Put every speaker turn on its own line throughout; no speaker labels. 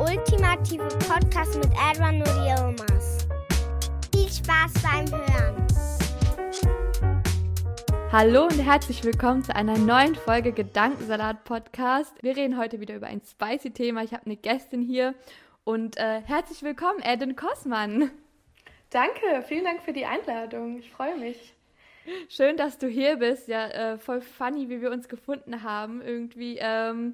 Ultimative Podcast mit Edwin und Yilmaz. Viel Spaß beim Hören.
Hallo und herzlich willkommen zu einer neuen Folge Gedankensalat Podcast. Wir reden heute wieder über ein spicy Thema. Ich habe eine Gästin hier und äh, herzlich willkommen, Eden Kossmann.
Danke, vielen Dank für die Einladung. Ich freue mich.
Schön, dass du hier bist. Ja, äh, voll funny, wie wir uns gefunden haben. Irgendwie ähm,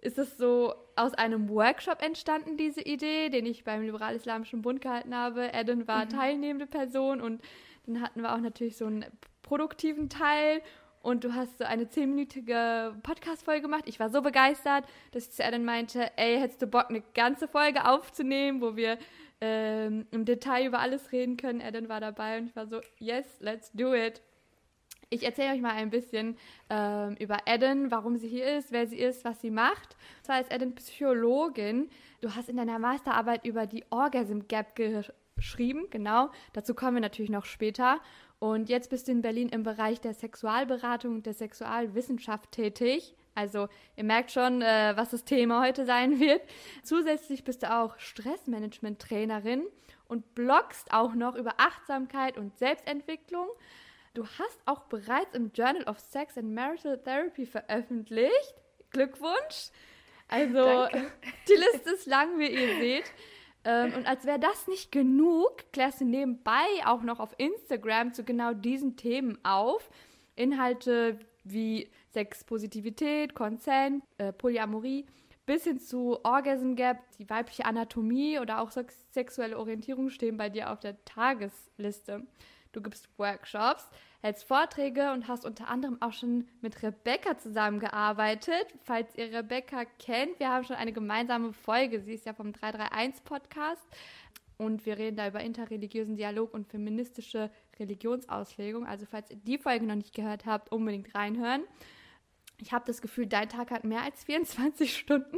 ist es so aus einem Workshop entstanden, diese Idee, den ich beim Liberal-Islamischen Bund gehalten habe. Eden war
Mhm.
teilnehmende Person und dann hatten wir auch natürlich so einen produktiven Teil. Und du hast so eine zehnminütige Podcast-Folge gemacht. Ich war so begeistert, dass ich zu Eden meinte, ey, hättest du Bock, eine ganze Folge aufzunehmen, wo wir ähm, im Detail über alles reden können. Eden war dabei und ich war so, yes, let's do it. Ich erzähle euch mal ein bisschen ähm, über Eden, warum sie hier ist, wer sie ist, was sie macht. Und zwar ist Eden Psychologin. Du hast in deiner Masterarbeit über die Orgasm Gap geschrieben, genau. Dazu kommen wir natürlich noch später. Und jetzt bist du in Berlin im Bereich der Sexualberatung und der Sexualwissenschaft tätig. Also ihr merkt schon, äh, was das Thema heute sein wird. Zusätzlich bist du auch Stressmanagement-Trainerin und bloggst auch noch über Achtsamkeit und Selbstentwicklung. Du hast auch bereits im Journal of Sex and Marital Therapy veröffentlicht. Glückwunsch! Also
Danke.
die Liste ist lang, wie ihr seht. Ähm, und als wäre das nicht genug, klärst du nebenbei auch noch auf Instagram zu genau diesen Themen auf. Inhalte wie Sexpositivität, Consent, äh, Polyamorie, bis hin zu Orgasm Gap, die weibliche Anatomie oder auch sex sexuelle Orientierung stehen bei dir auf der Tagesliste. Du gibst Workshops, hältst Vorträge und hast unter anderem auch schon mit Rebecca zusammengearbeitet. Falls ihr Rebecca kennt, wir haben schon eine gemeinsame Folge. Sie ist ja vom 331 Podcast. Und wir reden da über interreligiösen Dialog und feministische Religionsauslegung. Also falls ihr die Folge noch nicht gehört habt, unbedingt reinhören. Ich habe das Gefühl, dein Tag hat mehr als 24 Stunden.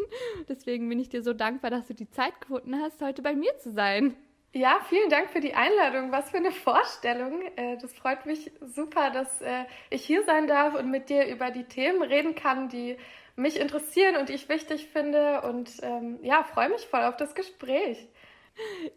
Deswegen bin ich dir so dankbar, dass du die Zeit gefunden hast, heute bei mir zu sein.
Ja, vielen Dank für die Einladung. Was für eine Vorstellung. Äh, Das freut mich super, dass äh, ich hier sein darf und mit dir über die Themen reden kann, die mich interessieren und die ich wichtig finde. Und ähm, ja, freue mich voll auf das Gespräch.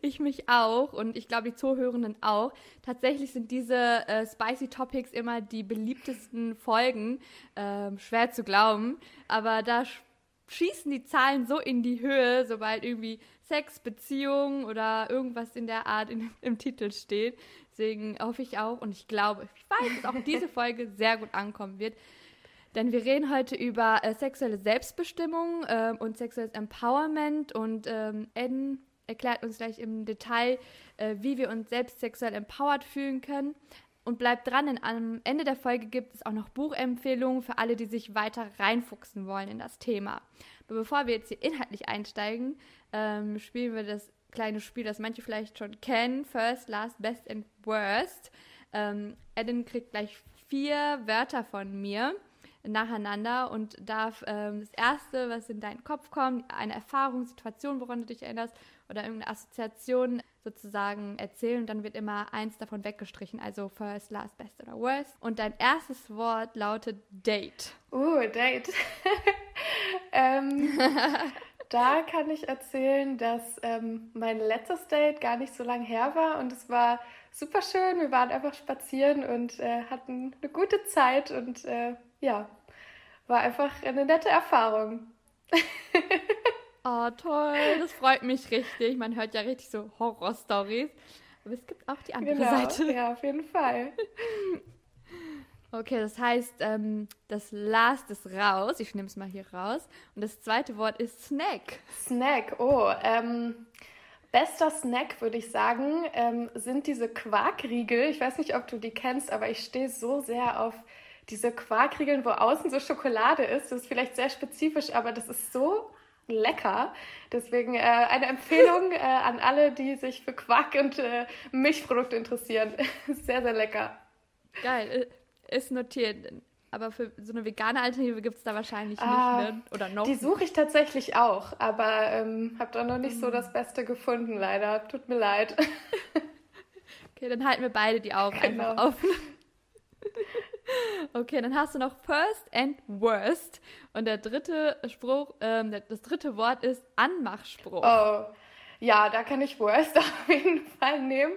Ich mich auch und ich glaube die Zuhörenden auch. Tatsächlich sind diese äh, Spicy Topics immer die beliebtesten Folgen. Ähm, schwer zu glauben, aber da sch schießen die Zahlen so in die Höhe, sobald irgendwie Sex, Beziehung oder irgendwas in der Art in, im Titel steht. Deswegen hoffe ich auch und ich glaube, ich weiß, dass auch diese Folge sehr gut ankommen wird. Denn wir reden heute über äh, sexuelle Selbstbestimmung ähm, und sexuelles Empowerment und ähm, Eden erklärt uns gleich im Detail, äh, wie wir uns selbst sexuell empowered fühlen können. Und bleibt dran, denn am Ende der Folge gibt es auch noch Buchempfehlungen für alle, die sich weiter reinfuchsen wollen in das Thema. Aber bevor wir jetzt hier inhaltlich einsteigen, ähm, spielen wir das kleine Spiel, das manche vielleicht schon kennen: First, Last, Best and Worst. Ähm, Eden kriegt gleich vier Wörter von mir nacheinander und darf ähm, das erste, was in deinen Kopf kommt, eine Erfahrung, Situation, woran du dich erinnerst oder irgendeine Assoziation sozusagen erzählen und dann wird immer eins davon weggestrichen, also first, last, best oder worst. Und dein erstes Wort lautet Date.
Uh, Date. ähm, da kann ich erzählen, dass ähm, mein letztes Date gar nicht so lange her war und es war super schön. Wir waren einfach spazieren und äh, hatten eine gute Zeit und äh, ja, war einfach eine nette Erfahrung.
Oh, toll, das freut mich richtig. Man hört ja richtig so Horror-Stories. Aber es gibt auch die andere
Genau,
Seite.
ja, auf jeden Fall.
Okay, das heißt, ähm, das Last ist raus. Ich nehme es mal hier raus. Und das zweite Wort ist Snack.
Snack, oh, ähm, bester Snack, würde ich sagen, ähm, sind diese Quarkriegel. Ich weiß nicht, ob du die kennst, aber ich stehe so sehr auf diese Quarkriegeln, wo außen so Schokolade ist. Das ist vielleicht sehr spezifisch, aber das ist so lecker. Deswegen äh, eine Empfehlung äh, an alle, die sich für Quark und äh, Milchprodukte interessieren. sehr, sehr lecker.
Geil, äh, ist notiert. Aber für so eine vegane Alternative gibt es da wahrscheinlich ah, nicht, ne? Oder noch?
Die suche ich tatsächlich auch, aber ähm, habe da noch nicht so das Beste gefunden, leider. Tut mir leid.
okay, dann halten wir beide die Augen genau. einfach offen. Okay, dann hast du noch First and Worst. Und der dritte Spruch, ähm, das dritte Wort ist Anmachspruch.
Oh, ja, da kann ich Worst auf jeden Fall nehmen.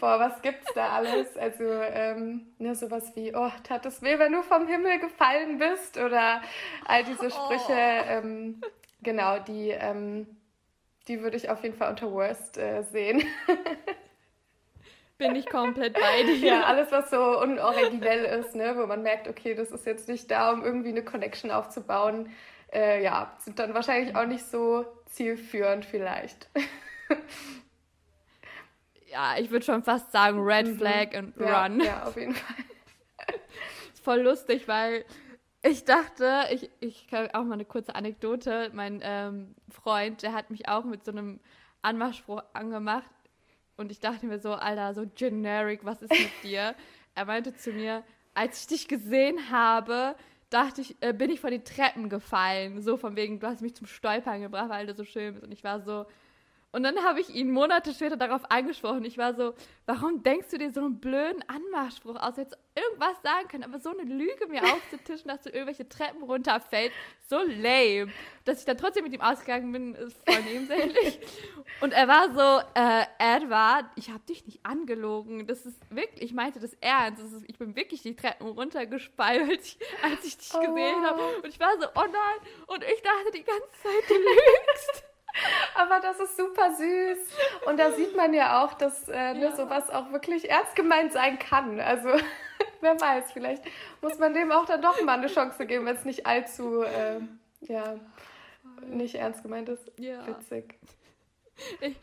Boah, was gibt's da alles? Also, ähm, ne, sowas wie, oh, tat es weh, wenn du vom Himmel gefallen bist? Oder all diese Sprüche, oh. ähm, genau, die, ähm, die würde ich auf jeden Fall unter Worst äh, sehen.
bin ich komplett bei dir.
Ja, alles, was so unoriginell ist, ne, wo man merkt, okay, das ist jetzt nicht da, um irgendwie eine Connection aufzubauen, äh, ja, sind dann wahrscheinlich auch nicht so zielführend vielleicht.
ja, ich würde schon fast sagen Red mhm. Flag und
ja,
Run.
Ja, auf jeden Fall.
ist voll lustig, weil ich dachte, ich, ich kann auch mal eine kurze Anekdote. Mein ähm, Freund, der hat mich auch mit so einem Anmachspruch angemacht. Und ich dachte mir so, Alter, so generic, was ist mit dir? er meinte zu mir, als ich dich gesehen habe, dachte ich, äh, bin ich von den Treppen gefallen. So von wegen, du hast mich zum Stolpern gebracht, weil du so schön bist. Und ich war so, und dann habe ich ihn Monate später darauf angesprochen. Ich war so, warum denkst du dir so einen blöden Anmachspruch aus? Jetzt irgendwas sagen können, aber so eine Lüge mir aufzutischen, dass du irgendwelche Treppen runterfällst, so lame. Dass ich dann trotzdem mit ihm ausgegangen bin, ist voll nebensächlich. Und er war so, äh, Edward, ich habe dich nicht angelogen. Das ist wirklich, ich meinte das ernst. Das ist, ich bin wirklich die Treppen runtergespeilt, als ich dich oh. gesehen habe. Und ich war so, oh nein. Und ich dachte die ganze Zeit, du lügst.
Aber das ist super süß. Und da sieht man ja auch, dass äh, ne, ja. sowas auch wirklich ernst gemeint sein kann. Also, wer weiß, vielleicht muss man dem auch dann doch mal eine Chance geben, wenn es nicht allzu, äh, ja, nicht ernst gemeint ist. Ja. Witzig.
Ich,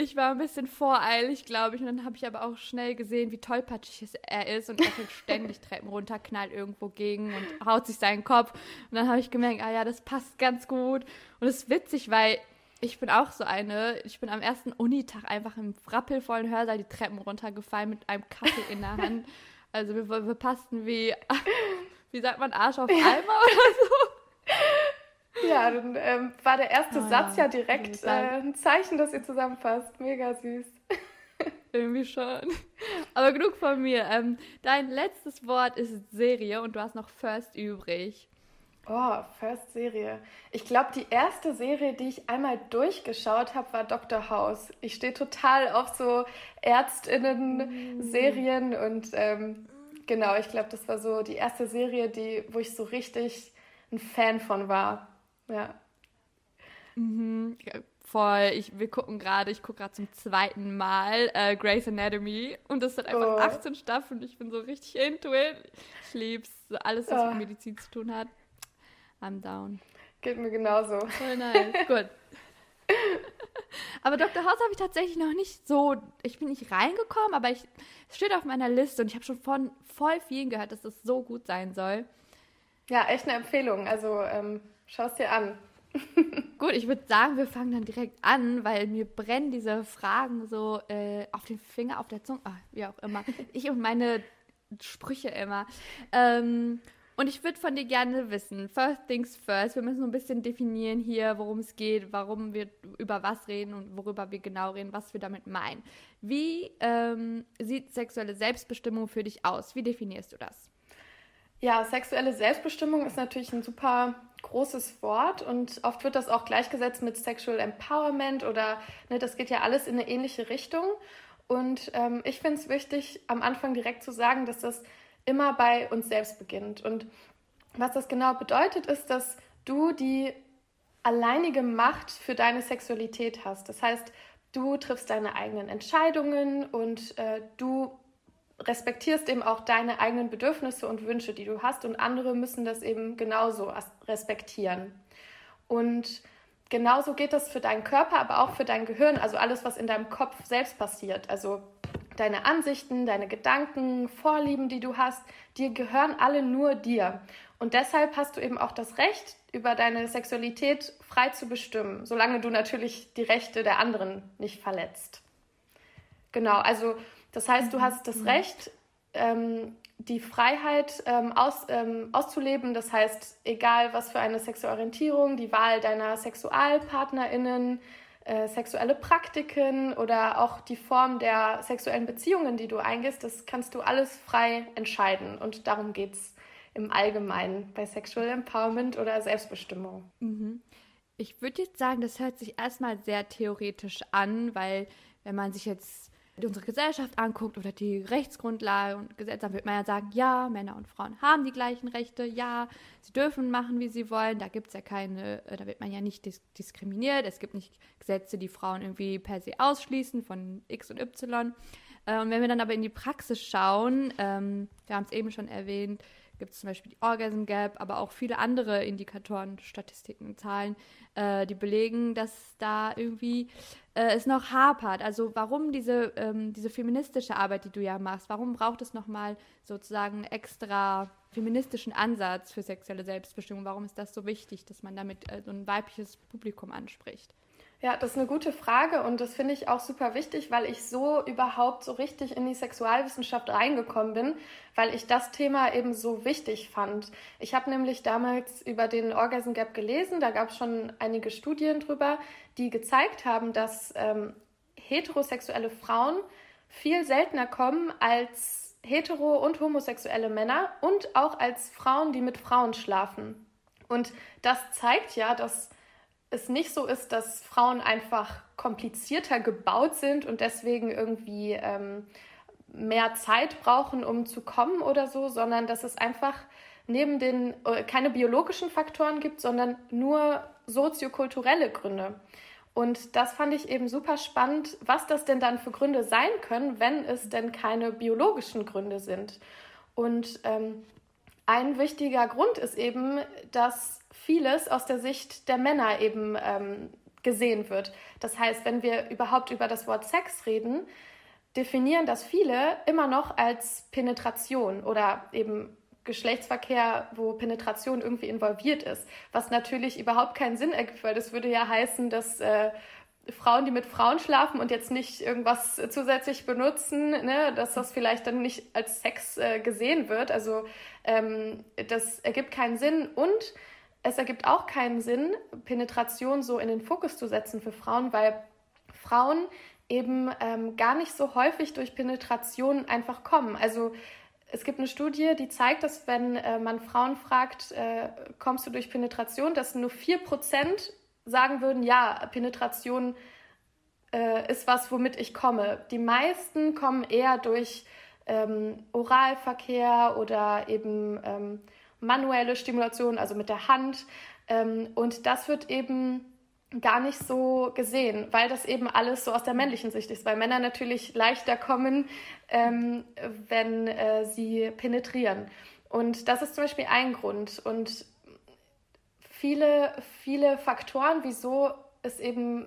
ich war ein bisschen voreilig, glaube ich, und dann habe ich aber auch schnell gesehen, wie tollpatschig er ist und er fällt ständig Treppen runter, knallt irgendwo gegen und haut sich seinen Kopf. Und dann habe ich gemerkt, ah ja, das passt ganz gut. Und es ist witzig, weil ich bin auch so eine. Ich bin am ersten Unitag einfach im rappelvollen Hörsaal die Treppen runtergefallen mit einem Kaffee in der Hand. Also wir, wir passten wie, wie sagt man, Arsch auf Eimer oder so.
Ja, dann ähm, war der erste ah, Satz ja direkt äh, ein Zeichen, dass ihr zusammenpasst. Mega süß.
Irgendwie schon. Aber genug von mir. Ähm, dein letztes Wort ist Serie und du hast noch First übrig.
Oh, First Serie. Ich glaube, die erste Serie, die ich einmal durchgeschaut habe, war Dr. House. Ich stehe total auf so Ärztinnen-Serien mm. und ähm, genau, ich glaube, das war so die erste Serie, die, wo ich so richtig ein Fan von war. Ja.
Mhm. Voll. Ich, wir gucken gerade, ich gucke gerade zum zweiten Mal äh, Grey's Anatomy und das hat einfach oh. 18 Staffeln. Ich bin so richtig into it. Ich lieb's. Alles, was oh. mit Medizin zu tun hat. I'm down.
Geht mir genauso.
Voll nice. Gut. aber Dr. House habe ich tatsächlich noch nicht so. Ich bin nicht reingekommen, aber ich, es steht auf meiner Liste und ich habe schon von voll vielen gehört, dass es so gut sein soll.
Ja, echt eine Empfehlung. Also ähm, schau es dir an.
Gut, ich würde sagen, wir fangen dann direkt an, weil mir brennen diese Fragen so äh, auf den Finger, auf der Zunge, ah, wie auch immer. Ich und meine Sprüche immer. Ähm, und ich würde von dir gerne wissen, first things first, wir müssen so ein bisschen definieren hier, worum es geht, warum wir über was reden und worüber wir genau reden, was wir damit meinen. Wie ähm, sieht sexuelle Selbstbestimmung für dich aus? Wie definierst du das?
Ja, sexuelle Selbstbestimmung ist natürlich ein super großes Wort und oft wird das auch gleichgesetzt mit Sexual Empowerment oder ne, das geht ja alles in eine ähnliche Richtung. Und ähm, ich finde es wichtig, am Anfang direkt zu sagen, dass das immer bei uns selbst beginnt. Und was das genau bedeutet, ist, dass du die alleinige Macht für deine Sexualität hast. Das heißt, du triffst deine eigenen Entscheidungen und äh, du respektierst eben auch deine eigenen Bedürfnisse und Wünsche, die du hast und andere müssen das eben genauso respektieren. Und genauso geht das für deinen Körper, aber auch für dein Gehirn, also alles, was in deinem Kopf selbst passiert. Also deine Ansichten, deine Gedanken, Vorlieben, die du hast, die gehören alle nur dir. Und deshalb hast du eben auch das Recht, über deine Sexualität frei zu bestimmen, solange du natürlich die Rechte der anderen nicht verletzt. Genau, also das heißt, du hast das mhm. Recht, ähm, die Freiheit ähm, aus, ähm, auszuleben. Das heißt, egal was für eine sexuelle Orientierung, die Wahl deiner SexualpartnerInnen, äh, sexuelle Praktiken oder auch die Form der sexuellen Beziehungen, die du eingehst, das kannst du alles frei entscheiden. Und darum geht es im Allgemeinen bei Sexual Empowerment oder Selbstbestimmung.
Mhm. Ich würde jetzt sagen, das hört sich erstmal sehr theoretisch an, weil wenn man sich jetzt unsere Gesellschaft anguckt oder die Rechtsgrundlage und Gesetze, dann wird man ja sagen, ja, Männer und Frauen haben die gleichen Rechte, ja, sie dürfen machen, wie sie wollen, da gibt es ja keine, äh, da wird man ja nicht dis diskriminiert, es gibt nicht Gesetze, die Frauen irgendwie per se ausschließen von X und Y. Äh, und wenn wir dann aber in die Praxis schauen, ähm, wir haben es eben schon erwähnt, gibt es zum Beispiel die Orgasm Gap, aber auch viele andere Indikatoren, Statistiken, Zahlen, äh, die belegen, dass da irgendwie äh, es noch hapert. Also warum diese, ähm, diese feministische Arbeit, die du ja machst, warum braucht es nochmal sozusagen extra feministischen Ansatz für sexuelle Selbstbestimmung? Warum ist das so wichtig, dass man damit äh, so ein weibliches Publikum anspricht?
Ja, das ist eine gute Frage und das finde ich auch super wichtig, weil ich so überhaupt so richtig in die Sexualwissenschaft reingekommen bin, weil ich das Thema eben so wichtig fand. Ich habe nämlich damals über den Orgasm Gap gelesen, da gab es schon einige Studien drüber, die gezeigt haben, dass ähm, heterosexuelle Frauen viel seltener kommen als hetero- und homosexuelle Männer und auch als Frauen, die mit Frauen schlafen. Und das zeigt ja, dass es nicht so ist, dass Frauen einfach komplizierter gebaut sind und deswegen irgendwie ähm, mehr Zeit brauchen, um zu kommen oder so, sondern dass es einfach neben den äh, keine biologischen Faktoren gibt, sondern nur soziokulturelle Gründe. Und das fand ich eben super spannend, was das denn dann für Gründe sein können, wenn es denn keine biologischen Gründe sind. Und ähm, ein wichtiger Grund ist eben, dass vieles aus der Sicht der Männer eben ähm, gesehen wird. Das heißt, wenn wir überhaupt über das Wort Sex reden, definieren das viele immer noch als Penetration oder eben Geschlechtsverkehr, wo Penetration irgendwie involviert ist, was natürlich überhaupt keinen Sinn ergibt, weil das würde ja heißen, dass äh, Frauen, die mit Frauen schlafen und jetzt nicht irgendwas zusätzlich benutzen, ne, dass das vielleicht dann nicht als Sex äh, gesehen wird. Also ähm, das ergibt keinen Sinn und es ergibt auch keinen Sinn, Penetration so in den Fokus zu setzen für Frauen, weil Frauen eben ähm, gar nicht so häufig durch Penetration einfach kommen. Also es gibt eine Studie, die zeigt, dass wenn äh, man Frauen fragt, äh, kommst du durch Penetration, dass nur 4% sagen würden, ja, Penetration äh, ist was, womit ich komme. Die meisten kommen eher durch ähm, Oralverkehr oder eben ähm, manuelle Stimulation, also mit der Hand. Ähm, und das wird eben gar nicht so gesehen, weil das eben alles so aus der männlichen Sicht ist, weil Männer natürlich leichter kommen, ähm, wenn äh, sie penetrieren. Und das ist zum Beispiel ein Grund. Und viele, viele Faktoren, wieso es eben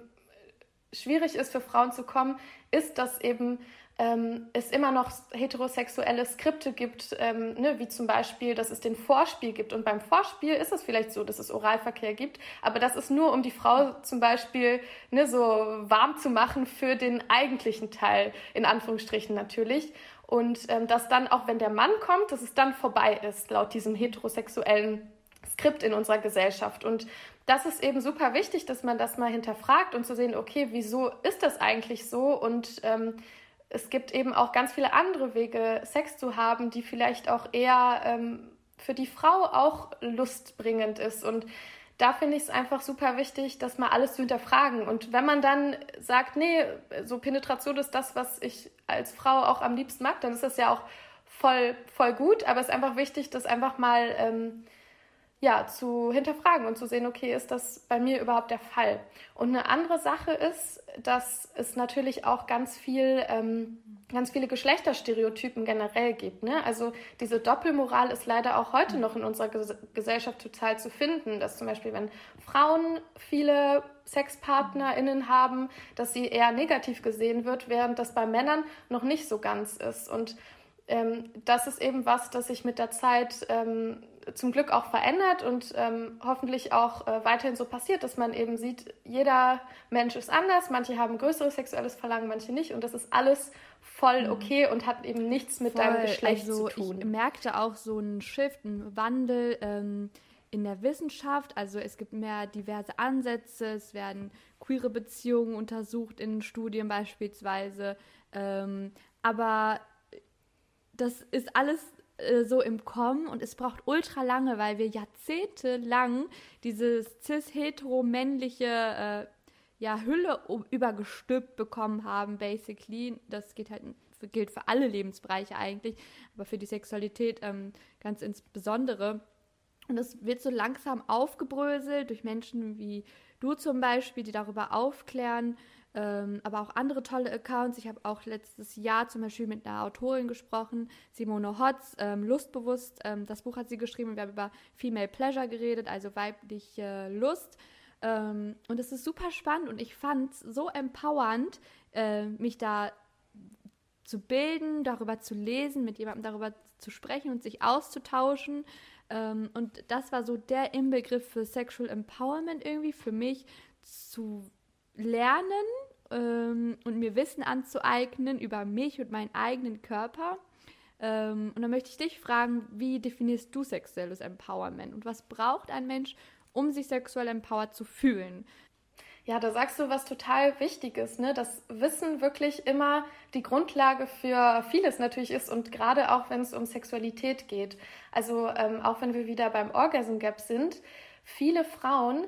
schwierig ist für Frauen zu kommen, ist, dass eben ähm, es immer noch heterosexuelle Skripte gibt, ähm, ne, wie zum Beispiel, dass es den Vorspiel gibt. Und beim Vorspiel ist es vielleicht so, dass es Oralverkehr gibt, aber das ist nur, um die Frau zum Beispiel ne, so warm zu machen für den eigentlichen Teil, in Anführungsstrichen natürlich. Und ähm, dass dann, auch wenn der Mann kommt, dass es dann vorbei ist, laut diesem heterosexuellen Skript in unserer Gesellschaft. Und das ist eben super wichtig, dass man das mal hinterfragt und zu sehen, okay, wieso ist das eigentlich so? Und ähm, es gibt eben auch ganz viele andere Wege, Sex zu haben, die vielleicht auch eher ähm, für die Frau auch lustbringend ist. Und da finde ich es einfach super wichtig, das mal alles zu hinterfragen. Und wenn man dann sagt, nee, so Penetration ist das, was ich als Frau auch am liebsten mag, dann ist das ja auch voll, voll gut. Aber es ist einfach wichtig, das einfach mal ähm, ja, zu hinterfragen und zu sehen, okay, ist das bei mir überhaupt der Fall? Und eine andere Sache ist, dass es natürlich auch ganz viel, ähm, ganz viele Geschlechterstereotypen generell gibt. Ne? Also diese Doppelmoral ist leider auch heute noch in unserer Ges Gesellschaft total zu finden, dass zum Beispiel, wenn Frauen viele SexpartnerInnen haben, dass sie eher negativ gesehen wird, während das bei Männern noch nicht so ganz ist. Und ähm, das ist eben was, das sich mit der Zeit ähm, zum Glück auch verändert und ähm, hoffentlich auch äh, weiterhin so passiert, dass man eben sieht, jeder Mensch ist anders, manche haben größeres sexuelles Verlangen, manche nicht und das ist alles voll mhm. okay und hat eben nichts mit voll. deinem Geschlecht also zu tun.
Ich merkte auch so einen Shift, einen Wandel ähm, in der Wissenschaft, also es gibt mehr diverse Ansätze, es werden queere Beziehungen untersucht in Studien beispielsweise, ähm, aber das ist alles äh, so im Kommen und es braucht ultra lange, weil wir jahrzehntelang dieses cis-hetero-männliche äh, ja, Hülle übergestülpt bekommen haben, basically. Das geht halt gilt für alle Lebensbereiche eigentlich, aber für die Sexualität ähm, ganz insbesondere. Und es wird so langsam aufgebröselt durch Menschen wie du zum Beispiel, die darüber aufklären, ähm, aber auch andere tolle Accounts. Ich habe auch letztes Jahr zum Beispiel mit einer Autorin gesprochen, Simone Hotz, ähm, Lustbewusst. Ähm, das Buch hat sie geschrieben. Wir haben über Female Pleasure geredet, also weibliche Lust. Ähm, und es ist super spannend und ich fand es so empowernd, äh, mich da zu bilden, darüber zu lesen, mit jemandem darüber zu sprechen und sich auszutauschen. Ähm, und das war so der Inbegriff für Sexual Empowerment irgendwie für mich zu lernen ähm, und mir Wissen anzueignen über mich und meinen eigenen Körper. Ähm, und dann möchte ich dich fragen, wie definierst du sexuelles Empowerment und was braucht ein Mensch, um sich sexuell empowered zu fühlen?
Ja, da sagst du was total Wichtiges, ne? dass Wissen wirklich immer die Grundlage für vieles natürlich ist und gerade auch wenn es um Sexualität geht. Also ähm, auch wenn wir wieder beim Orgasm Gap sind, viele Frauen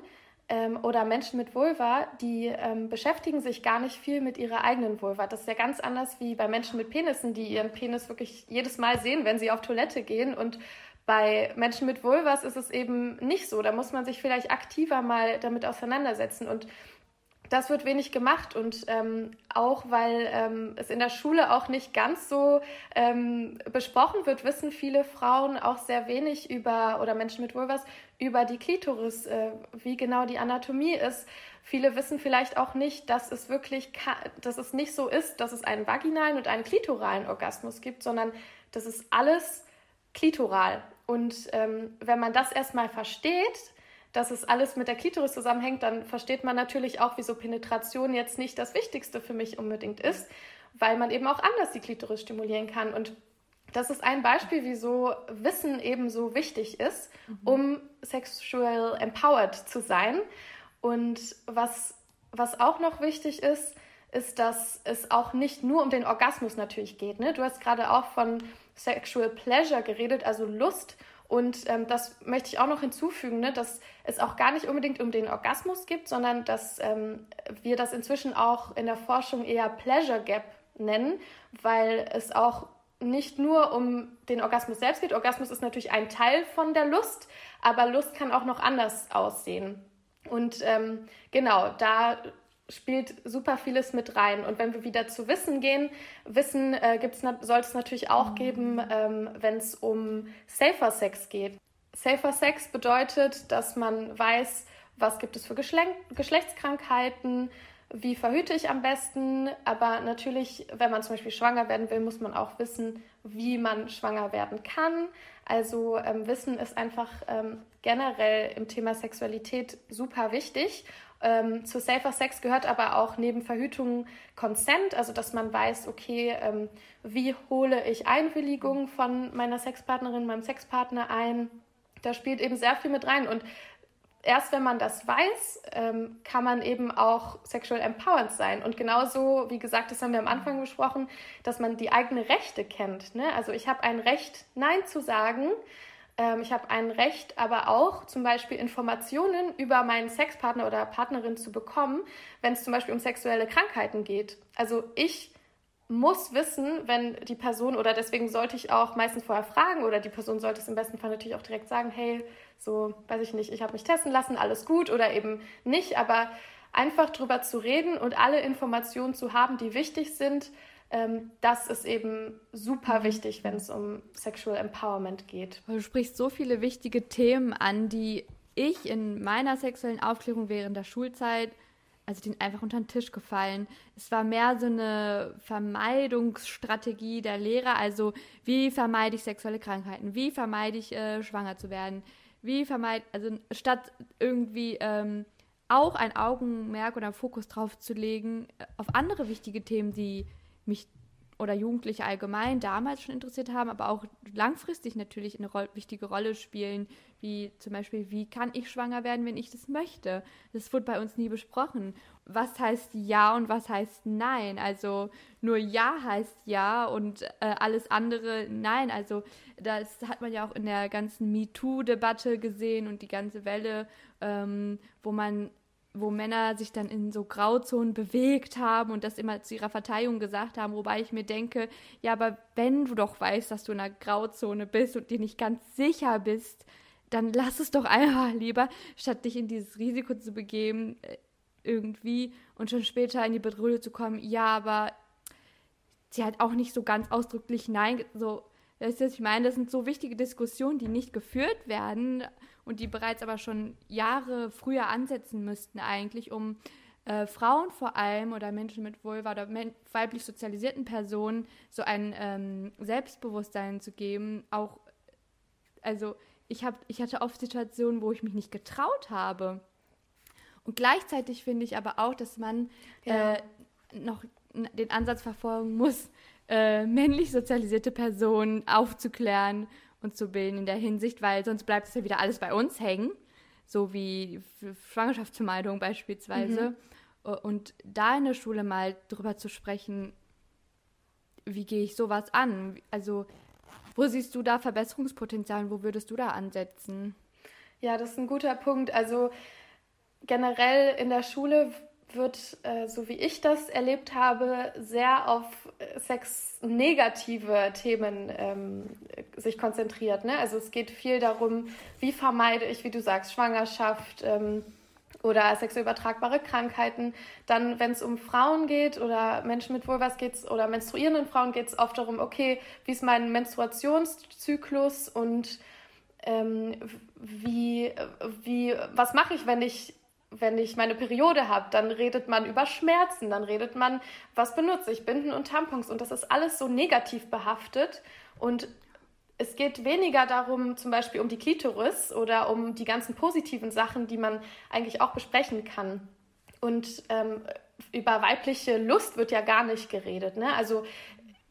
ähm, oder Menschen mit Vulva, die ähm, beschäftigen sich gar nicht viel mit ihrer eigenen Vulva. Das ist ja ganz anders wie bei Menschen mit Penissen, die ihren Penis wirklich jedes Mal sehen, wenn sie auf Toilette gehen. Und bei Menschen mit Vulvas ist es eben nicht so. Da muss man sich vielleicht aktiver mal damit auseinandersetzen. Und das wird wenig gemacht und ähm, auch weil ähm, es in der Schule auch nicht ganz so ähm, besprochen wird, wissen viele Frauen auch sehr wenig über oder Menschen mit Vulvas über die Klitoris, äh, wie genau die Anatomie ist. Viele wissen vielleicht auch nicht, dass es wirklich, dass es nicht so ist, dass es einen vaginalen und einen klitoralen Orgasmus gibt, sondern das ist alles klitoral. Und ähm, wenn man das erstmal versteht, dass es alles mit der Klitoris zusammenhängt, dann versteht man natürlich auch, wieso Penetration jetzt nicht das Wichtigste für mich unbedingt ist, weil man eben auch anders die Klitoris stimulieren kann. Und das ist ein Beispiel, wieso Wissen eben so wichtig ist, mhm. um sexual empowered zu sein. Und was, was auch noch wichtig ist, ist, dass es auch nicht nur um den Orgasmus natürlich geht. Ne? Du hast gerade auch von Sexual Pleasure geredet, also Lust. Und ähm, das möchte ich auch noch hinzufügen, ne, dass es auch gar nicht unbedingt um den Orgasmus geht, sondern dass ähm, wir das inzwischen auch in der Forschung eher Pleasure Gap nennen, weil es auch nicht nur um den Orgasmus selbst geht. Orgasmus ist natürlich ein Teil von der Lust, aber Lust kann auch noch anders aussehen. Und ähm, genau, da spielt super vieles mit rein. Und wenn wir wieder zu Wissen gehen, Wissen äh, soll es natürlich auch mhm. geben, ähm, wenn es um Safer Sex geht. Safer Sex bedeutet, dass man weiß, was gibt es für Geschle Geschlechtskrankheiten, wie verhüte ich am besten. Aber natürlich, wenn man zum Beispiel schwanger werden will, muss man auch wissen, wie man schwanger werden kann. Also ähm, Wissen ist einfach ähm, generell im Thema Sexualität super wichtig. Ähm, zu Safer Sex gehört aber auch neben Verhütung Consent, also dass man weiß, okay, ähm, wie hole ich Einwilligung von meiner Sexpartnerin, meinem Sexpartner ein. Da spielt eben sehr viel mit rein. Und erst wenn man das weiß, ähm, kann man eben auch sexual empowered sein. Und genauso, wie gesagt, das haben wir am Anfang besprochen, dass man die eigenen Rechte kennt. Ne? Also ich habe ein Recht, Nein zu sagen. Ähm, ich habe ein Recht, aber auch zum Beispiel Informationen über meinen Sexpartner oder Partnerin zu bekommen, wenn es zum Beispiel um sexuelle Krankheiten geht. Also ich muss wissen, wenn die Person oder deswegen sollte ich auch meistens vorher fragen oder die Person sollte es im besten Fall natürlich auch direkt sagen, hey, so weiß ich nicht, ich habe mich testen lassen, alles gut oder eben nicht, aber einfach drüber zu reden und alle Informationen zu haben, die wichtig sind, ähm, das ist eben super wichtig, wenn es um Sexual Empowerment geht.
Du sprichst so viele wichtige Themen an, die ich in meiner sexuellen Aufklärung während der Schulzeit also den einfach unter den Tisch gefallen. Es war mehr so eine Vermeidungsstrategie der Lehrer. Also wie vermeide ich sexuelle Krankheiten? Wie vermeide ich äh, schwanger zu werden? Wie vermeide, also statt irgendwie ähm, auch ein Augenmerk oder Fokus drauf zu legen äh, auf andere wichtige Themen, die mich oder Jugendliche allgemein damals schon interessiert haben, aber auch langfristig natürlich eine ro wichtige Rolle spielen, wie zum Beispiel, wie kann ich schwanger werden, wenn ich das möchte? Das wurde bei uns nie besprochen. Was heißt Ja und was heißt Nein? Also nur Ja heißt Ja und äh, alles andere Nein. Also das hat man ja auch in der ganzen MeToo-Debatte gesehen und die ganze Welle, ähm, wo man wo Männer sich dann in so Grauzonen bewegt haben und das immer zu ihrer Verteidigung gesagt haben, wobei ich mir denke, ja, aber wenn du doch weißt, dass du in einer Grauzone bist und dir nicht ganz sicher bist, dann lass es doch einfach lieber, statt dich in dieses Risiko zu begeben, äh, irgendwie und schon später in die Bedrohung zu kommen, ja, aber sie hat auch nicht so ganz ausdrücklich Nein, so, weißt du, was ich meine? Das sind so wichtige Diskussionen, die nicht geführt werden und die bereits aber schon Jahre früher ansetzen müssten eigentlich, um äh, Frauen vor allem oder Menschen mit Vulva oder weiblich sozialisierten Personen so ein ähm, Selbstbewusstsein zu geben. Auch, also ich, hab, ich hatte oft Situationen, wo ich mich nicht getraut habe. Und gleichzeitig finde ich aber auch, dass man ja. äh, noch den Ansatz verfolgen muss, äh, männlich sozialisierte Personen aufzuklären und zu bilden in der Hinsicht, weil sonst bleibt es ja wieder alles bei uns hängen, so wie Schwangerschaftsvermeidung beispielsweise. Mhm. Und da in der Schule mal drüber zu sprechen, wie gehe ich sowas an? Also, wo siehst du da Verbesserungspotenzial und wo würdest du da ansetzen?
Ja, das ist ein guter Punkt. Also generell in der Schule wird, äh, so wie ich das erlebt habe, sehr auf äh, sexnegative Themen ähm, sich konzentriert. Ne? Also es geht viel darum, wie vermeide ich, wie du sagst, Schwangerschaft ähm, oder sexuell übertragbare Krankheiten. Dann, wenn es um Frauen geht oder Menschen mit Vulvas geht oder menstruierenden Frauen geht es oft darum, okay, wie ist mein Menstruationszyklus und ähm, wie, wie, was mache ich, wenn ich wenn ich meine Periode habe, dann redet man über Schmerzen, dann redet man, was benutze ich, Binden und Tampons und das ist alles so negativ behaftet und es geht weniger darum, zum Beispiel um die Klitoris oder um die ganzen positiven Sachen, die man eigentlich auch besprechen kann. Und ähm, über weibliche Lust wird ja gar nicht geredet. Ne? Also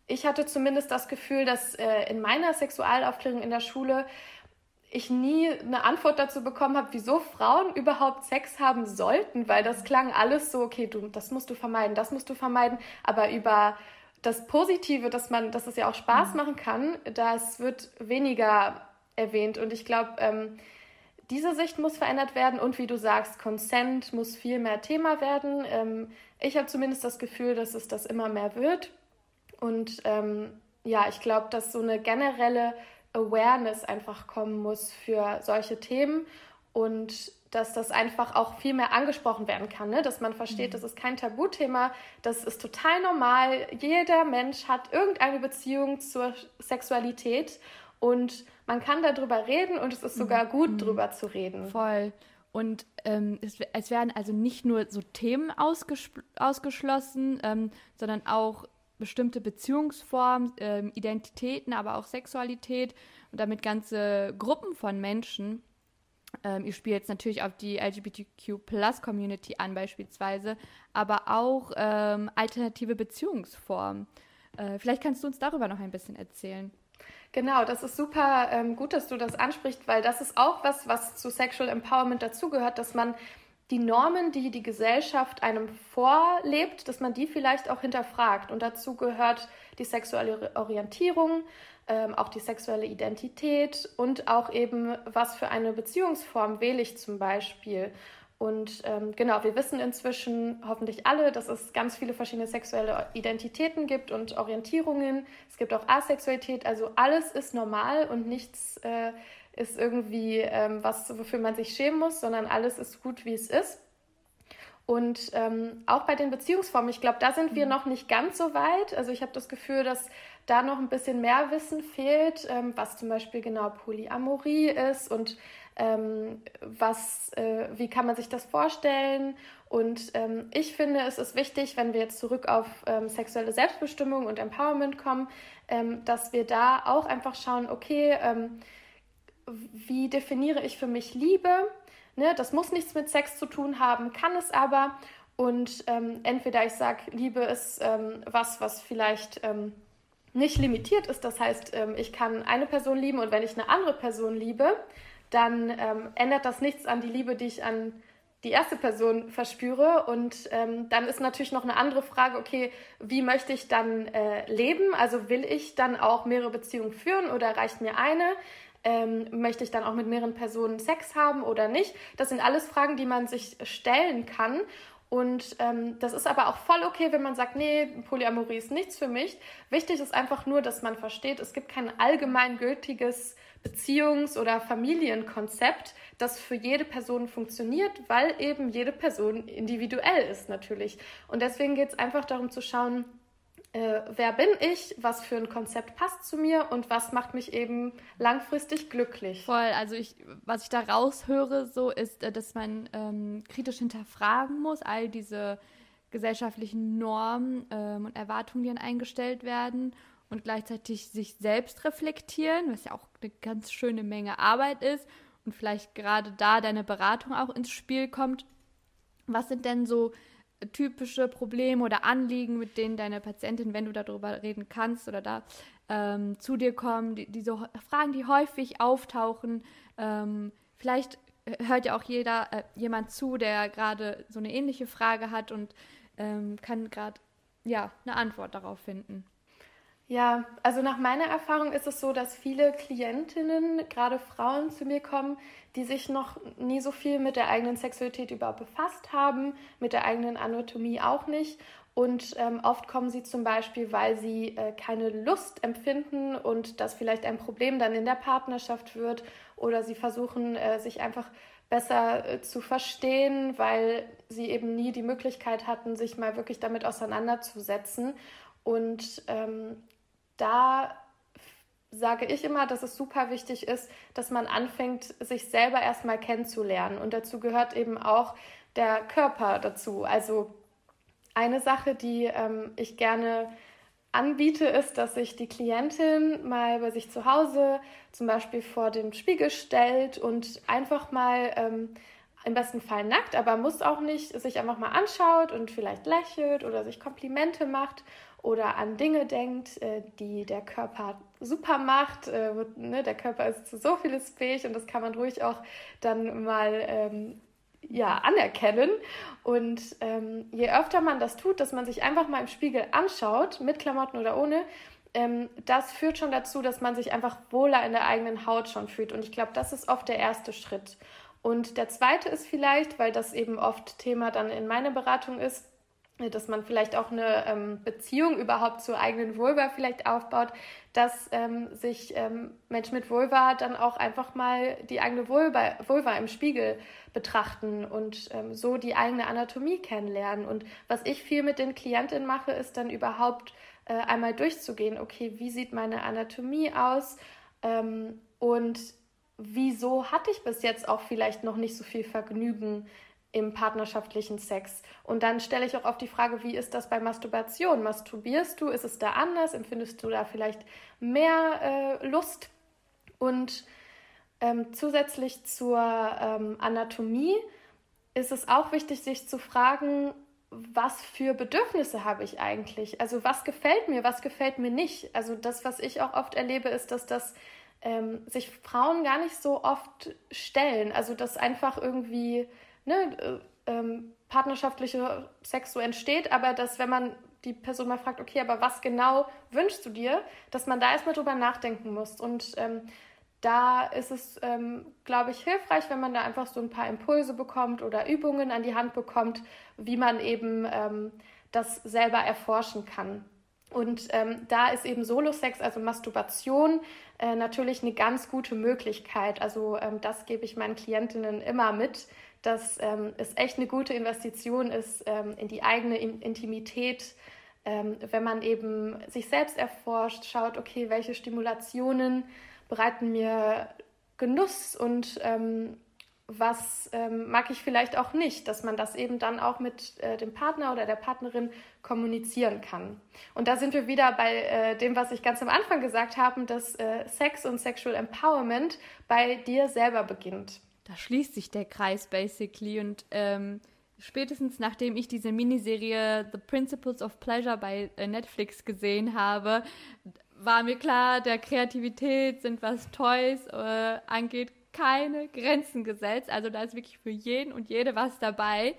ich hatte zumindest das Gefühl, dass äh, in meiner Sexualaufklärung in der Schule ich nie eine Antwort dazu bekommen habe, wieso Frauen überhaupt Sex haben sollten, weil das klang alles so, okay, du, das musst du vermeiden, das musst du vermeiden, aber über das Positive, dass man, dass es ja auch Spaß mhm. machen kann, das wird weniger erwähnt und ich glaube, ähm, diese Sicht muss verändert werden und wie du sagst, Consent muss viel mehr Thema werden. Ähm, ich habe zumindest das Gefühl, dass es das immer mehr wird und ähm, ja, ich glaube, dass so eine generelle Awareness einfach kommen muss für solche Themen und dass das einfach auch viel mehr angesprochen werden kann, ne? dass man versteht, mhm. das ist kein Tabuthema, das ist total normal. Jeder Mensch hat irgendeine Beziehung zur Sexualität und man kann darüber reden und es ist sogar mhm. gut, mhm. drüber zu reden.
Voll. Und ähm, es, es, werden also nicht nur so Themen ausgeschlossen, ähm, sondern auch bestimmte Beziehungsformen, äh, Identitäten, aber auch Sexualität und damit ganze Gruppen von Menschen. Ähm, ich spiele jetzt natürlich auf die LGBTQ-Plus-Community an beispielsweise, aber auch ähm, alternative Beziehungsformen. Äh, vielleicht kannst du uns darüber noch ein bisschen erzählen.
Genau, das ist super ähm, gut, dass du das ansprichst, weil das ist auch was, was zu Sexual Empowerment dazugehört, dass man die Normen, die die Gesellschaft einem vorlebt, dass man die vielleicht auch hinterfragt. Und dazu gehört die sexuelle Orientierung, ähm, auch die sexuelle Identität und auch eben, was für eine Beziehungsform wähle ich zum Beispiel. Und ähm, genau, wir wissen inzwischen hoffentlich alle, dass es ganz viele verschiedene sexuelle Identitäten gibt und Orientierungen. Es gibt auch Asexualität. Also alles ist normal und nichts äh, ist irgendwie ähm, was, wofür man sich schämen muss, sondern alles ist gut, wie es ist. Und ähm, auch bei den Beziehungsformen, ich glaube, da sind wir mhm. noch nicht ganz so weit. Also ich habe das Gefühl, dass da noch ein bisschen mehr Wissen fehlt, ähm, was zum Beispiel genau Polyamorie ist und ähm, was, äh, wie kann man sich das vorstellen. Und ähm, ich finde, es ist wichtig, wenn wir jetzt zurück auf ähm, sexuelle Selbstbestimmung und Empowerment kommen, ähm, dass wir da auch einfach schauen, okay, ähm, wie definiere ich für mich Liebe? Ne, das muss nichts mit Sex zu tun haben, kann es aber. Und ähm, entweder ich sage, Liebe ist ähm, was, was vielleicht ähm, nicht limitiert ist. Das heißt, ähm, ich kann eine Person lieben und wenn ich eine andere Person liebe, dann ähm, ändert das nichts an die Liebe, die ich an die erste Person verspüre. Und ähm, dann ist natürlich noch eine andere Frage, okay, wie möchte ich dann äh, leben? Also will ich dann auch mehrere Beziehungen führen oder reicht mir eine? Ähm, möchte ich dann auch mit mehreren Personen Sex haben oder nicht? Das sind alles Fragen, die man sich stellen kann. Und ähm, das ist aber auch voll okay, wenn man sagt, nee, Polyamorie ist nichts für mich. Wichtig ist einfach nur, dass man versteht, es gibt kein allgemeingültiges Beziehungs- oder Familienkonzept, das für jede Person funktioniert, weil eben jede Person individuell ist natürlich. Und deswegen geht es einfach darum zu schauen, äh, wer bin ich, was für ein Konzept passt zu mir und was macht mich eben langfristig glücklich.
Voll, also ich, was ich da raushöre, so ist, äh, dass man ähm, kritisch hinterfragen muss, all diese gesellschaftlichen Normen ähm, und Erwartungen, die dann eingestellt werden und gleichzeitig sich selbst reflektieren, was ja auch eine ganz schöne Menge Arbeit ist und vielleicht gerade da deine Beratung auch ins Spiel kommt. Was sind denn so typische Probleme oder Anliegen, mit denen deine Patientin, wenn du darüber reden kannst oder da ähm, zu dir kommen, die, diese Fragen, die häufig auftauchen. Ähm, vielleicht hört ja auch jeder äh, jemand zu, der gerade so eine ähnliche Frage hat und ähm, kann gerade ja eine Antwort darauf finden.
Ja, also nach meiner Erfahrung ist es so, dass viele Klientinnen, gerade Frauen, zu mir kommen, die sich noch nie so viel mit der eigenen Sexualität überhaupt befasst haben, mit der eigenen Anatomie auch nicht. Und ähm, oft kommen sie zum Beispiel, weil sie äh, keine Lust empfinden und das vielleicht ein Problem dann in der Partnerschaft wird oder sie versuchen, äh, sich einfach besser äh, zu verstehen, weil sie eben nie die Möglichkeit hatten, sich mal wirklich damit auseinanderzusetzen. Und ähm, da sage ich immer, dass es super wichtig ist, dass man anfängt, sich selber erstmal kennenzulernen. Und dazu gehört eben auch der Körper dazu. Also eine Sache, die ähm, ich gerne anbiete, ist, dass sich die Klientin mal bei sich zu Hause zum Beispiel vor dem Spiegel stellt und einfach mal ähm, im besten Fall nackt, aber muss auch nicht, sich einfach mal anschaut und vielleicht lächelt oder sich Komplimente macht oder an Dinge denkt, äh, die der Körper super macht. Äh, ne, der Körper ist zu so vieles fähig und das kann man ruhig auch dann mal ähm, ja, anerkennen. Und ähm, je öfter man das tut, dass man sich einfach mal im Spiegel anschaut, mit Klamotten oder ohne, ähm, das führt schon dazu, dass man sich einfach wohler in der eigenen Haut schon fühlt. Und ich glaube, das ist oft der erste Schritt. Und der zweite ist vielleicht, weil das eben oft Thema dann in meiner Beratung ist, dass man vielleicht auch eine ähm, Beziehung überhaupt zur eigenen Vulva vielleicht aufbaut, dass ähm, sich ähm, Menschen mit Vulva dann auch einfach mal die eigene Vulva, Vulva im Spiegel betrachten und ähm, so die eigene Anatomie kennenlernen. Und was ich viel mit den Klientinnen mache, ist dann überhaupt äh, einmal durchzugehen, okay, wie sieht meine Anatomie aus ähm, und wieso hatte ich bis jetzt auch vielleicht noch nicht so viel Vergnügen im partnerschaftlichen Sex. Und dann stelle ich auch oft die Frage, wie ist das bei Masturbation? Masturbierst du? Ist es da anders? Empfindest du da vielleicht mehr äh, Lust? Und ähm, zusätzlich zur ähm, Anatomie ist es auch wichtig, sich zu fragen, was für Bedürfnisse habe ich eigentlich? Also was gefällt mir, was gefällt mir nicht? Also das, was ich auch oft erlebe, ist, dass das ähm, sich Frauen gar nicht so oft stellen. Also dass einfach irgendwie ne, äh, ähm, partnerschaftlicher Sex so entsteht, aber dass, wenn man die Person mal fragt, okay, aber was genau wünschst du dir, dass man da erstmal drüber nachdenken muss. Und ähm, da ist es, ähm, glaube ich, hilfreich, wenn man da einfach so ein paar Impulse bekommt oder Übungen an die Hand bekommt, wie man eben ähm, das selber erforschen kann. Und ähm, da ist eben Solo-Sex, also Masturbation, äh, natürlich eine ganz gute Möglichkeit. Also ähm, das gebe ich meinen Klientinnen immer mit, dass ähm, es echt eine gute Investition ist ähm, in die eigene Intimität, ähm, wenn man eben sich selbst erforscht, schaut, okay, welche Stimulationen bereiten mir Genuss und ähm, was ähm, mag ich vielleicht auch nicht, dass man das eben dann auch mit äh, dem Partner oder der Partnerin kommunizieren kann. Und da sind wir wieder bei äh, dem, was ich ganz am Anfang gesagt habe, dass äh, Sex und Sexual Empowerment bei dir selber beginnt.
Da schließt sich der Kreis basically und ähm, spätestens nachdem ich diese Miniserie The Principles of Pleasure bei äh, Netflix gesehen habe, war mir klar, der Kreativität sind, was Toys äh, angeht, keine Grenzen gesetzt. Also da ist wirklich für jeden und jede was dabei,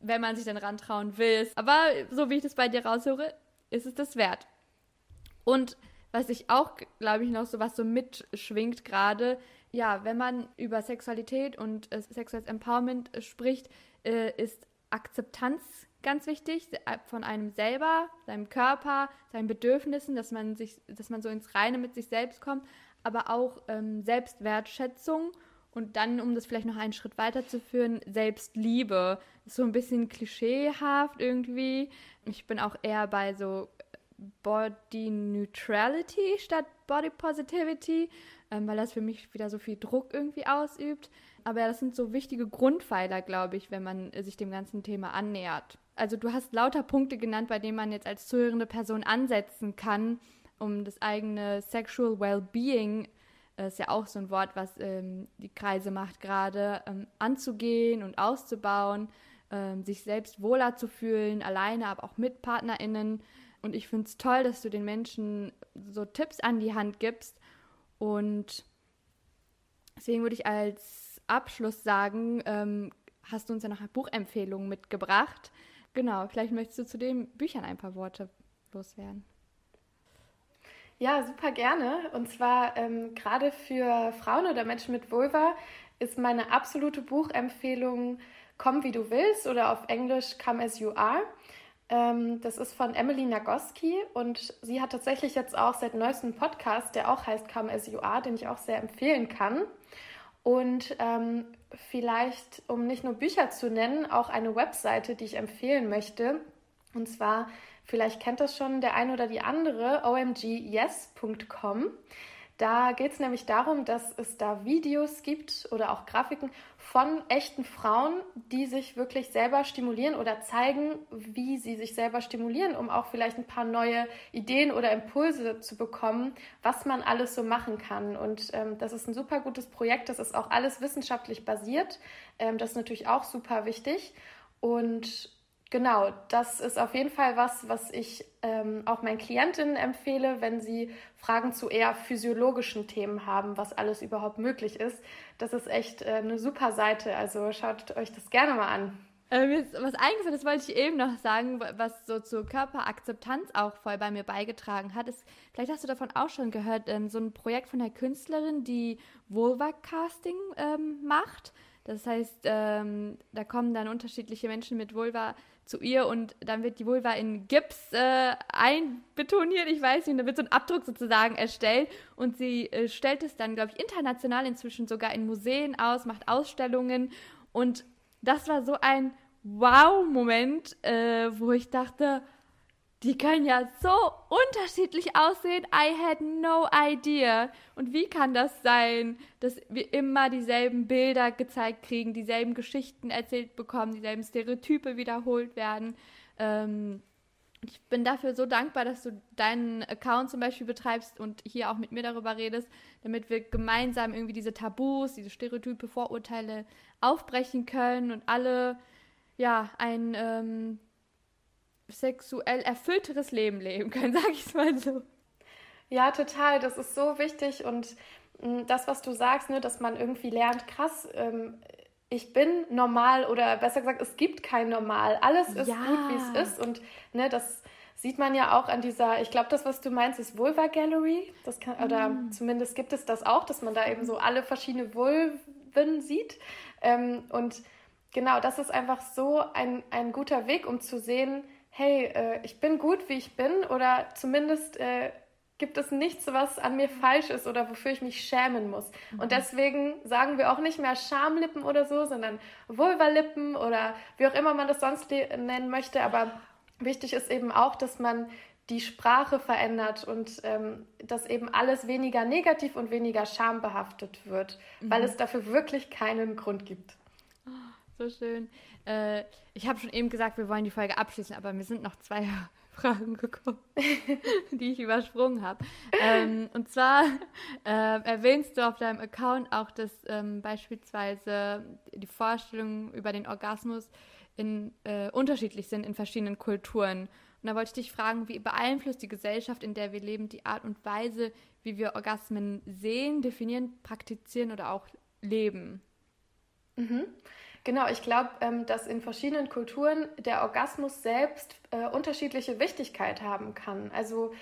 wenn man sich dann rantrauen will. Aber so wie ich das bei dir raushöre, ist es das wert. Und was ich auch, glaube ich, noch so was so mitschwingt gerade, ja, wenn man über Sexualität und äh, sexuelles Empowerment spricht, äh, ist Akzeptanz ganz wichtig äh, von einem selber, seinem Körper, seinen Bedürfnissen, dass man sich, dass man so ins Reine mit sich selbst kommt, aber auch ähm, Selbstwertschätzung und dann, um das vielleicht noch einen Schritt weiterzuführen, Selbstliebe. Ist so ein bisschen klischeehaft irgendwie. Ich bin auch eher bei so Body Neutrality statt Body Positivity, ähm, weil das für mich wieder so viel Druck irgendwie ausübt. Aber ja, das sind so wichtige Grundpfeiler, glaube ich, wenn man sich dem ganzen Thema annähert. Also du hast lauter Punkte genannt, bei denen man jetzt als zuhörende Person ansetzen kann, um das eigene Sexual Wellbeing, äh, ist ja auch so ein Wort, was ähm, die Kreise macht gerade, ähm, anzugehen und auszubauen, ähm, sich selbst wohler zu fühlen, alleine, aber auch mit PartnerInnen. Und ich finde es toll, dass du den Menschen so Tipps an die Hand gibst. Und deswegen würde ich als Abschluss sagen, ähm, hast du uns ja noch eine Buchempfehlung mitgebracht. Genau, vielleicht möchtest du zu den Büchern ein paar Worte loswerden.
Ja, super gerne. Und zwar ähm, gerade für Frauen oder Menschen mit Vulva ist meine absolute Buchempfehlung Komm wie du willst oder auf Englisch Come as you are. Ähm, das ist von Emily Nagoski und sie hat tatsächlich jetzt auch seit neuestem Podcast, der auch heißt Come as you are, den ich auch sehr empfehlen kann. Und ähm, vielleicht, um nicht nur Bücher zu nennen, auch eine Webseite, die ich empfehlen möchte. Und zwar Vielleicht kennt das schon der eine oder die andere, omgyes.com. Da geht es nämlich darum, dass es da Videos gibt oder auch Grafiken von echten Frauen, die sich wirklich selber stimulieren oder zeigen, wie sie sich selber stimulieren, um auch vielleicht ein paar neue Ideen oder Impulse zu bekommen, was man alles so machen kann. Und ähm, das ist ein super gutes Projekt. Das ist auch alles wissenschaftlich basiert. Ähm, das ist natürlich auch super wichtig. Und Genau, das ist auf jeden Fall was, was ich ähm, auch meinen Klientinnen empfehle, wenn sie Fragen zu eher physiologischen Themen haben, was alles überhaupt möglich ist. Das ist echt äh, eine super Seite, also schaut euch das gerne mal an.
Äh, was eigentlich, das wollte ich eben noch sagen, was so zur Körperakzeptanz auch voll bei mir beigetragen hat, ist, vielleicht hast du davon auch schon gehört, ähm, so ein Projekt von der Künstlerin, die Vulva-Casting ähm, macht. Das heißt, ähm, da kommen dann unterschiedliche Menschen mit Vulva zu ihr und dann wird die Vulva in Gips äh, einbetoniert, ich weiß nicht, da wird so ein Abdruck sozusagen erstellt und sie äh, stellt es dann, glaube ich, international inzwischen sogar in Museen aus, macht Ausstellungen und das war so ein Wow-Moment, äh, wo ich dachte, die können ja so unterschiedlich aussehen. I had no idea. Und wie kann das sein, dass wir immer dieselben Bilder gezeigt kriegen, dieselben Geschichten erzählt bekommen, dieselben Stereotype wiederholt werden? Ähm, ich bin dafür so dankbar, dass du deinen Account zum Beispiel betreibst und hier auch mit mir darüber redest, damit wir gemeinsam irgendwie diese Tabus, diese Stereotype, Vorurteile aufbrechen können und alle ja ein ähm, sexuell erfüllteres Leben leben können, sag ich es mal so.
Ja, total. Das ist so wichtig und mh, mm, das, was du sagst, ne, dass man irgendwie lernt, krass, ähm, ich bin normal oder besser gesagt, es gibt kein Normal. Alles ist ja. gut, wie es ist und ne, das sieht man ja auch an dieser, ich glaube, das, was du meinst, ist Vulva Gallery. Das kann, oder mm. zumindest gibt es das auch, dass man da eben so alle verschiedene Vulven sieht. Ähm, und genau, das ist einfach so ein, ein guter Weg, um zu sehen, hey, äh, ich bin gut, wie ich bin, oder zumindest äh, gibt es nichts, was an mir falsch ist oder wofür ich mich schämen muss. Mhm. Und deswegen sagen wir auch nicht mehr Schamlippen oder so, sondern Vulvalippen oder wie auch immer man das sonst nennen möchte. Aber wichtig ist eben auch, dass man die Sprache verändert und ähm, dass eben alles weniger negativ und weniger schambehaftet wird, mhm. weil es dafür wirklich keinen Grund gibt.
So schön. Äh, ich habe schon eben gesagt, wir wollen die Folge abschließen, aber mir sind noch zwei Fragen gekommen, die ich übersprungen habe. Ähm, und zwar äh, erwähnst du auf deinem Account auch, dass ähm, beispielsweise die Vorstellungen über den Orgasmus in, äh, unterschiedlich sind in verschiedenen Kulturen. Und da wollte ich dich fragen, wie beeinflusst die Gesellschaft, in der wir leben, die Art und Weise, wie wir Orgasmen sehen, definieren, praktizieren oder auch leben?
Mhm. Genau, ich glaube, ähm, dass in verschiedenen Kulturen der Orgasmus selbst äh, unterschiedliche Wichtigkeit haben kann. Also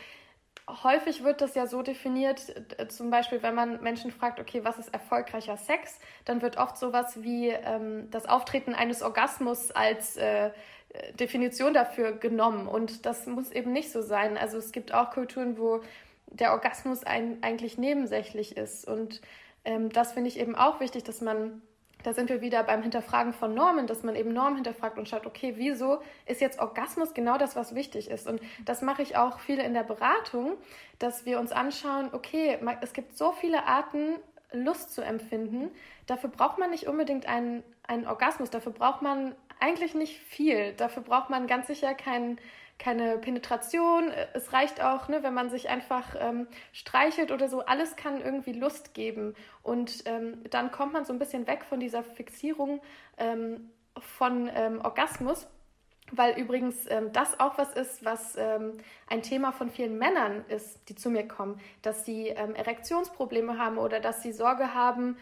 häufig wird das ja so definiert, zum Beispiel, wenn man Menschen fragt, okay, was ist erfolgreicher Sex, dann wird oft sowas wie ähm, das Auftreten eines Orgasmus als äh, Definition dafür genommen. Und das muss eben nicht so sein. Also es gibt auch Kulturen, wo der Orgasmus ein, eigentlich nebensächlich ist. Und ähm, das finde ich eben auch wichtig, dass man da sind wir wieder beim Hinterfragen von Normen, dass man eben Normen hinterfragt und schaut, okay, wieso ist jetzt Orgasmus genau das, was wichtig ist? Und das mache ich auch viel in der Beratung, dass wir uns anschauen, okay, es gibt so viele Arten, Lust zu empfinden. Dafür braucht man nicht unbedingt einen, einen Orgasmus, dafür braucht man eigentlich nicht viel. Dafür braucht man ganz sicher keinen keine Penetration. Es reicht auch, ne, wenn man sich einfach ähm, streichelt oder so. Alles kann irgendwie Lust geben. Und ähm, dann kommt man so ein bisschen weg von dieser Fixierung ähm, von ähm, Orgasmus. Weil übrigens ähm, das auch was ist, was ähm, ein Thema von vielen Männern ist, die zu mir kommen, dass sie Erektionsprobleme haben oder dass sie Sorge haben,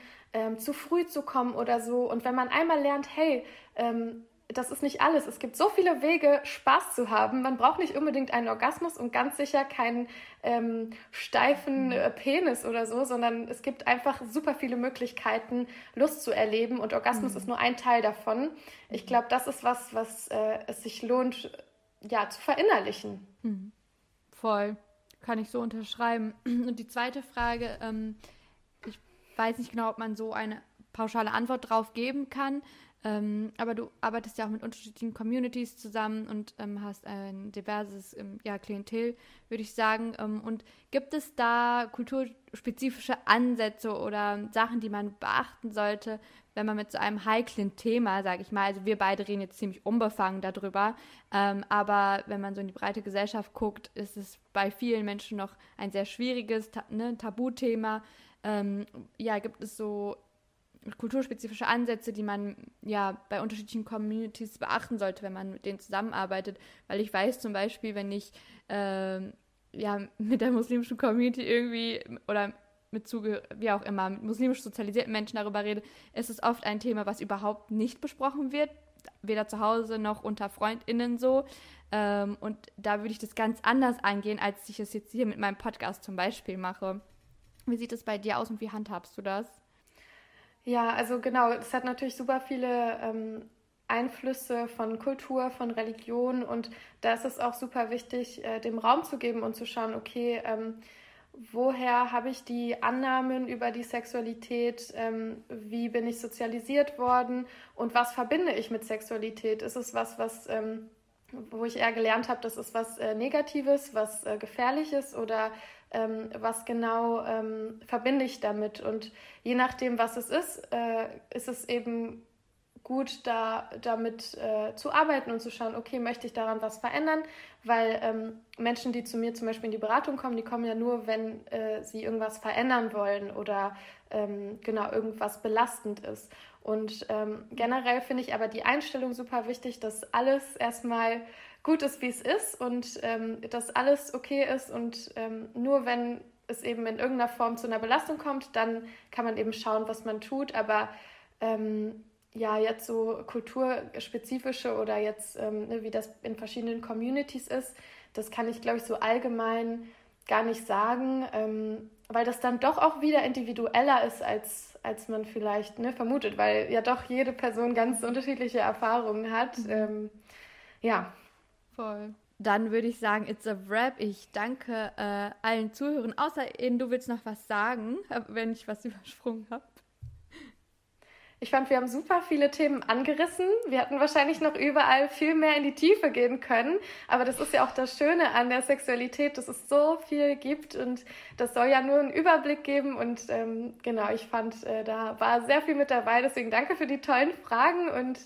zu früh zu kommen oder so. Und wenn man einmal lernt, hey, das ist nicht alles. Es gibt so viele Wege, Spaß zu haben. Man braucht nicht unbedingt einen Orgasmus und ganz sicher keinen ähm, steifen äh, Penis oder so, sondern es gibt einfach super viele Möglichkeiten, Lust zu erleben und Orgasmus mhm. ist nur ein Teil davon. Ich mhm. glaube, das ist was, was äh, es sich lohnt, ja, zu verinnerlichen.
Mhm. Voll. Kann ich so unterschreiben. Und die zweite Frage, ähm, ich weiß nicht genau, ob man so eine pauschale Antwort drauf geben kann. Ähm, aber du arbeitest ja auch mit unterschiedlichen Communities zusammen und ähm, hast ein diverses ähm, ja, Klientel, würde ich sagen. Ähm, und gibt es da kulturspezifische Ansätze oder Sachen, die man beachten sollte, wenn man mit so einem heiklen Thema, sage ich mal, also wir beide reden jetzt ziemlich unbefangen darüber, ähm, aber wenn man so in die breite Gesellschaft guckt, ist es bei vielen Menschen noch ein sehr schwieriges ne, Tabuthema. Ähm, ja, gibt es so kulturspezifische Ansätze, die man ja bei unterschiedlichen Communities beachten sollte, wenn man mit denen zusammenarbeitet. Weil ich weiß zum Beispiel, wenn ich äh, ja mit der muslimischen Community irgendwie oder mit Zuge wie auch immer, mit muslimisch sozialisierten Menschen darüber rede, ist es oft ein Thema, was überhaupt nicht besprochen wird, weder zu Hause noch unter FreundInnen so. Ähm, und da würde ich das ganz anders angehen, als ich es jetzt hier mit meinem Podcast zum Beispiel mache. Wie sieht es bei dir aus und wie handhabst du das?
Ja, also genau, es hat natürlich super viele ähm, Einflüsse von Kultur, von Religion und da ist es auch super wichtig, äh, dem Raum zu geben und zu schauen, okay, ähm, woher habe ich die Annahmen über die Sexualität, ähm, wie bin ich sozialisiert worden und was verbinde ich mit Sexualität? Ist es was, was ähm, wo ich eher gelernt habe, das ist was äh, Negatives, was äh, Gefährliches oder ähm, was genau ähm, verbinde ich damit. Und je nachdem, was es ist, äh, ist es eben gut, da damit äh, zu arbeiten und zu schauen, okay, möchte ich daran was verändern? Weil ähm, Menschen, die zu mir zum Beispiel in die Beratung kommen, die kommen ja nur, wenn äh, sie irgendwas verändern wollen oder ähm, genau irgendwas belastend ist. Und ähm, generell finde ich aber die Einstellung super wichtig, dass alles erstmal gut ist, wie es ist und ähm, dass alles okay ist und ähm, nur wenn es eben in irgendeiner Form zu einer Belastung kommt, dann kann man eben schauen, was man tut. Aber ähm, ja, jetzt so kulturspezifische oder jetzt, ähm, ne, wie das in verschiedenen Communities ist, das kann ich, glaube ich, so allgemein gar nicht sagen, ähm, weil das dann doch auch wieder individueller ist, als, als man vielleicht ne, vermutet, weil ja doch jede Person ganz unterschiedliche Erfahrungen hat. Mhm. Ähm, ja.
Voll. Dann würde ich sagen, it's a wrap. Ich danke äh, allen Zuhörern, außer eben, du willst noch was sagen, wenn ich was übersprungen habe.
Ich fand, wir haben super viele Themen angerissen. Wir hätten wahrscheinlich noch überall viel mehr in die Tiefe gehen können. Aber das ist ja auch das Schöne an der Sexualität, dass es so viel gibt und das soll ja nur einen Überblick geben. Und ähm, genau, ich fand, äh, da war sehr viel mit dabei. Deswegen danke für die tollen Fragen und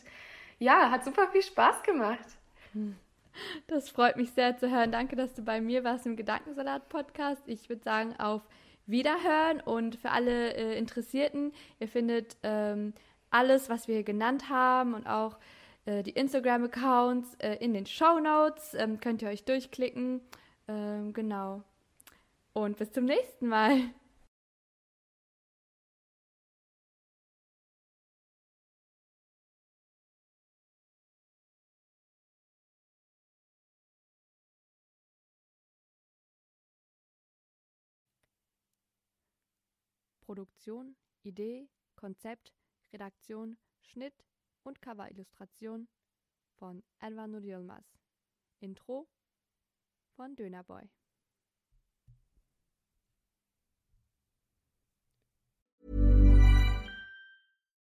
ja, hat super viel Spaß gemacht.
Das freut mich sehr zu hören. Danke, dass du bei mir warst im Gedankensalat-Podcast. Ich würde sagen, auf Wiederhören und für alle äh, Interessierten, ihr findet ähm, alles, was wir genannt haben und auch äh, die Instagram-Accounts äh, in den Show Notes. Ähm, könnt ihr euch durchklicken. Ähm, genau. Und bis zum nächsten Mal. Produktion, Idee, Konzept, Redaktion, Schnitt und Coverillustration von Elvanur Yilmaz. Intro von Dönerboy.